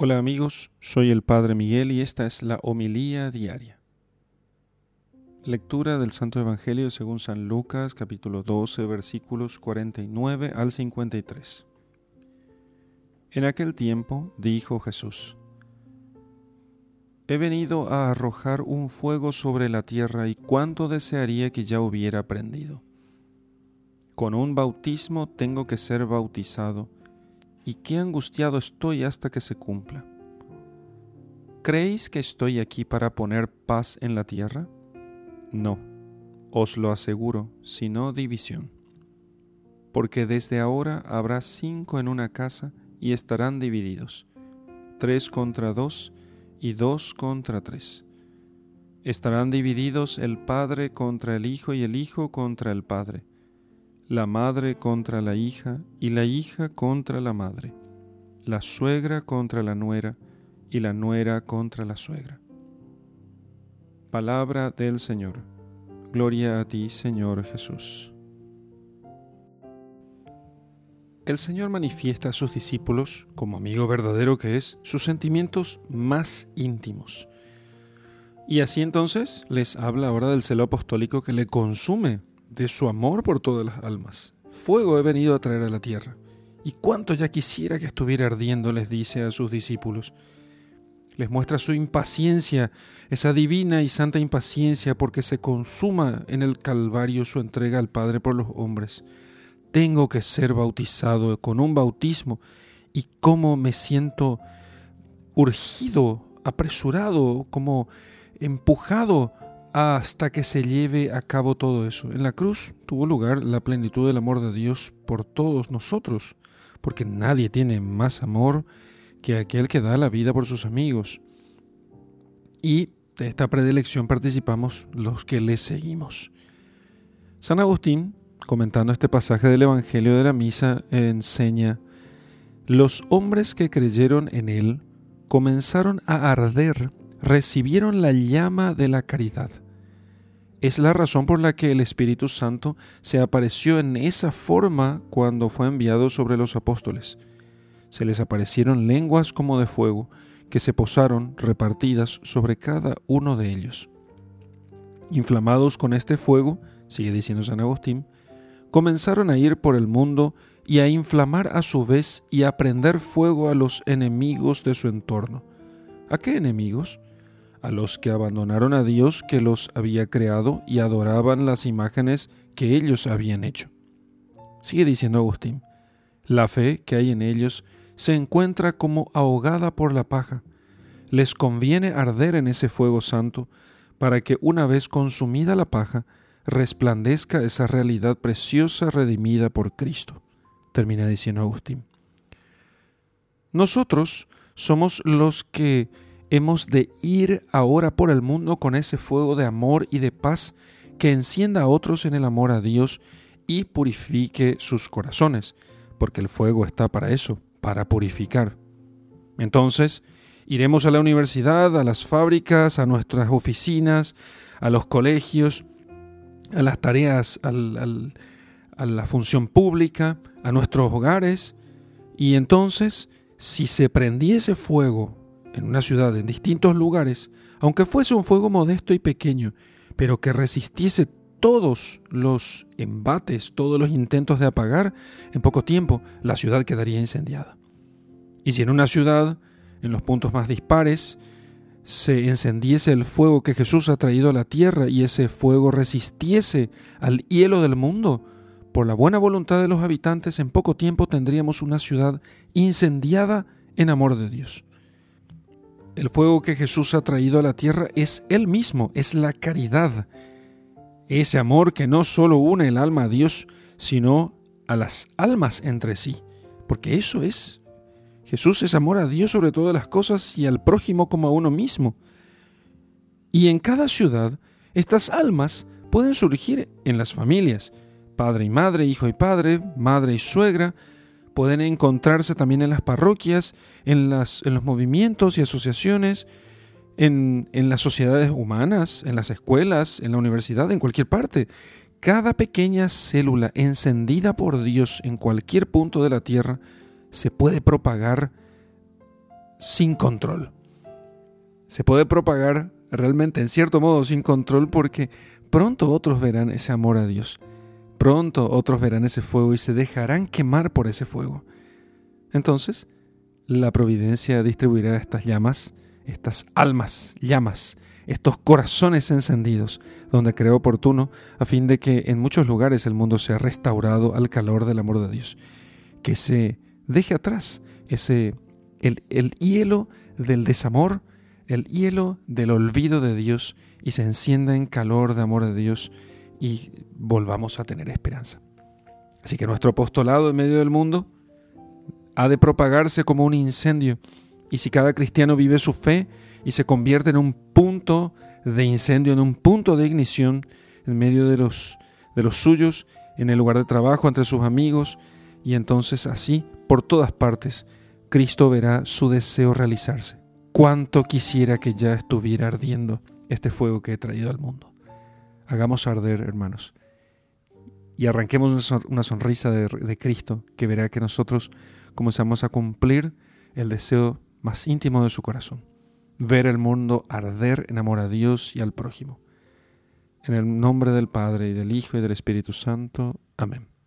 Hola amigos, soy el Padre Miguel y esta es la homilía diaria. Lectura del Santo Evangelio según San Lucas capítulo 12 versículos 49 al 53. En aquel tiempo dijo Jesús, He venido a arrojar un fuego sobre la tierra y cuánto desearía que ya hubiera aprendido. Con un bautismo tengo que ser bautizado y qué angustiado estoy hasta que se cumpla. ¿Creéis que estoy aquí para poner paz en la tierra? No, os lo aseguro, sino división. Porque desde ahora habrá cinco en una casa y estarán divididos, tres contra dos y dos contra tres. Estarán divididos el padre contra el hijo y el hijo contra el padre la madre contra la hija y la hija contra la madre, la suegra contra la nuera y la nuera contra la suegra. Palabra del Señor. Gloria a ti, Señor Jesús. El Señor manifiesta a sus discípulos, como amigo verdadero que es, sus sentimientos más íntimos. Y así entonces les habla ahora del celo apostólico que le consume de su amor por todas las almas. Fuego he venido a traer a la tierra. Y cuánto ya quisiera que estuviera ardiendo, les dice a sus discípulos. Les muestra su impaciencia, esa divina y santa impaciencia porque se consuma en el Calvario su entrega al Padre por los hombres. Tengo que ser bautizado con un bautismo y cómo me siento urgido, apresurado, como empujado hasta que se lleve a cabo todo eso. En la cruz tuvo lugar la plenitud del amor de Dios por todos nosotros, porque nadie tiene más amor que aquel que da la vida por sus amigos. Y de esta predilección participamos los que le seguimos. San Agustín, comentando este pasaje del Evangelio de la Misa, enseña, los hombres que creyeron en él comenzaron a arder recibieron la llama de la caridad. Es la razón por la que el Espíritu Santo se apareció en esa forma cuando fue enviado sobre los apóstoles. Se les aparecieron lenguas como de fuego, que se posaron repartidas sobre cada uno de ellos. Inflamados con este fuego, sigue diciendo San Agustín, comenzaron a ir por el mundo y a inflamar a su vez y a prender fuego a los enemigos de su entorno. ¿A qué enemigos? A los que abandonaron a Dios que los había creado y adoraban las imágenes que ellos habían hecho. Sigue diciendo Agustín, la fe que hay en ellos se encuentra como ahogada por la paja. Les conviene arder en ese fuego santo para que una vez consumida la paja, resplandezca esa realidad preciosa redimida por Cristo. Termina diciendo Agustín. Nosotros somos los que Hemos de ir ahora por el mundo con ese fuego de amor y de paz que encienda a otros en el amor a Dios y purifique sus corazones, porque el fuego está para eso, para purificar. Entonces, iremos a la universidad, a las fábricas, a nuestras oficinas, a los colegios, a las tareas, a la función pública, a nuestros hogares, y entonces, si se prendiese fuego en una ciudad, en distintos lugares, aunque fuese un fuego modesto y pequeño, pero que resistiese todos los embates, todos los intentos de apagar, en poco tiempo la ciudad quedaría incendiada. Y si en una ciudad, en los puntos más dispares, se encendiese el fuego que Jesús ha traído a la tierra y ese fuego resistiese al hielo del mundo, por la buena voluntad de los habitantes, en poco tiempo tendríamos una ciudad incendiada en amor de Dios. El fuego que Jesús ha traído a la tierra es Él mismo, es la caridad. Ese amor que no solo une el alma a Dios, sino a las almas entre sí. Porque eso es. Jesús es amor a Dios sobre todas las cosas y al prójimo como a uno mismo. Y en cada ciudad, estas almas pueden surgir en las familias, padre y madre, hijo y padre, madre y suegra, pueden encontrarse también en las parroquias, en, los movimientos y asociaciones, en las sociedades humanas, en las escuelas, en la universidad, en cualquier parte. Cada pequeña célula encendida por Dios en cualquier punto de la tierra se puede propagar sin control. Se puede propagar realmente en cierto modo sin control porque pronto otros verán ese amor a Dios. Pronto otros verán ese fuego y se dejarán quemar por ese fuego. Entonces, la providencia distribuirá estas llamas, estas almas, llamas, estos corazones encendidos, donde creo oportuno, a fin de que en muchos lugares el mundo sea restaurado al calor del amor de Dios. Que se deje atrás ese el, el hielo del desamor, el hielo del olvido de Dios y se encienda en calor de amor de Dios y volvamos a tener esperanza. Así que nuestro apostolado en medio del mundo ha de propagarse como un incendio y si cada cristiano vive su fe y se convierte en un punto de incendio, en un punto de ignición en medio de los, de los suyos, en el lugar de trabajo, entre sus amigos, y entonces así, por todas partes, Cristo verá su deseo realizarse. Cuánto quisiera que ya estuviera ardiendo este fuego que he traído al mundo. Hagamos arder, hermanos, y arranquemos una sonrisa de, de Cristo que verá que nosotros comenzamos a cumplir el deseo más íntimo de su corazón, ver el mundo arder en amor a Dios y al prójimo. En el nombre del Padre y del Hijo y del Espíritu Santo. Amén.